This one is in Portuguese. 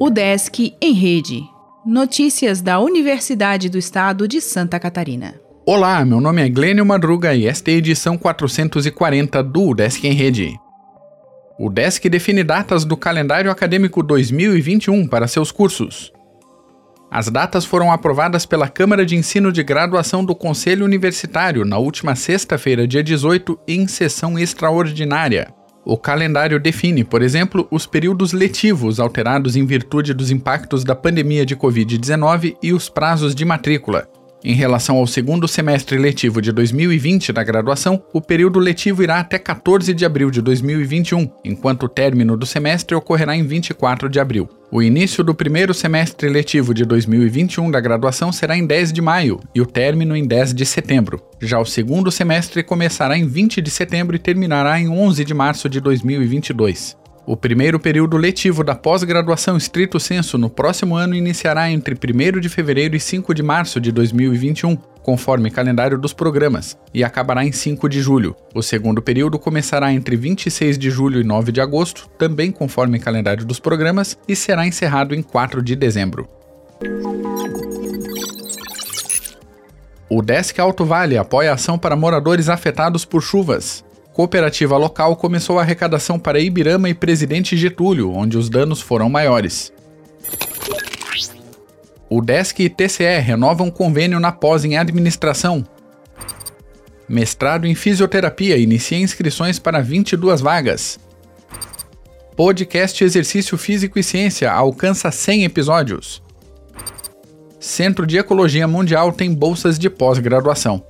O Desk em Rede. Notícias da Universidade do Estado de Santa Catarina. Olá, meu nome é Glênio Madruga e esta é a edição 440 do Desk em Rede. O Desk define datas do calendário acadêmico 2021 para seus cursos. As datas foram aprovadas pela Câmara de Ensino de Graduação do Conselho Universitário na última sexta-feira, dia 18, em sessão extraordinária. O calendário define, por exemplo, os períodos letivos alterados em virtude dos impactos da pandemia de Covid-19 e os prazos de matrícula. Em relação ao segundo semestre letivo de 2020 da graduação, o período letivo irá até 14 de abril de 2021, enquanto o término do semestre ocorrerá em 24 de abril. O início do primeiro semestre letivo de 2021 da graduação será em 10 de maio e o término em 10 de setembro. Já o segundo semestre começará em 20 de setembro e terminará em 11 de março de 2022. O primeiro período letivo da pós-graduação estrito senso no próximo ano iniciará entre 1 de fevereiro e 5 de março de 2021, conforme calendário dos programas, e acabará em 5 de julho. O segundo período começará entre 26 de julho e 9 de agosto, também conforme calendário dos programas, e será encerrado em 4 de dezembro. O Desk Alto Vale apoia a ação para moradores afetados por chuvas cooperativa local começou a arrecadação para Ibirama e Presidente Getúlio, onde os danos foram maiores. O DESC e TCE renovam convênio na pós em administração. Mestrado em fisioterapia inicia inscrições para 22 vagas. Podcast Exercício Físico e Ciência alcança 100 episódios. Centro de Ecologia Mundial tem bolsas de pós-graduação.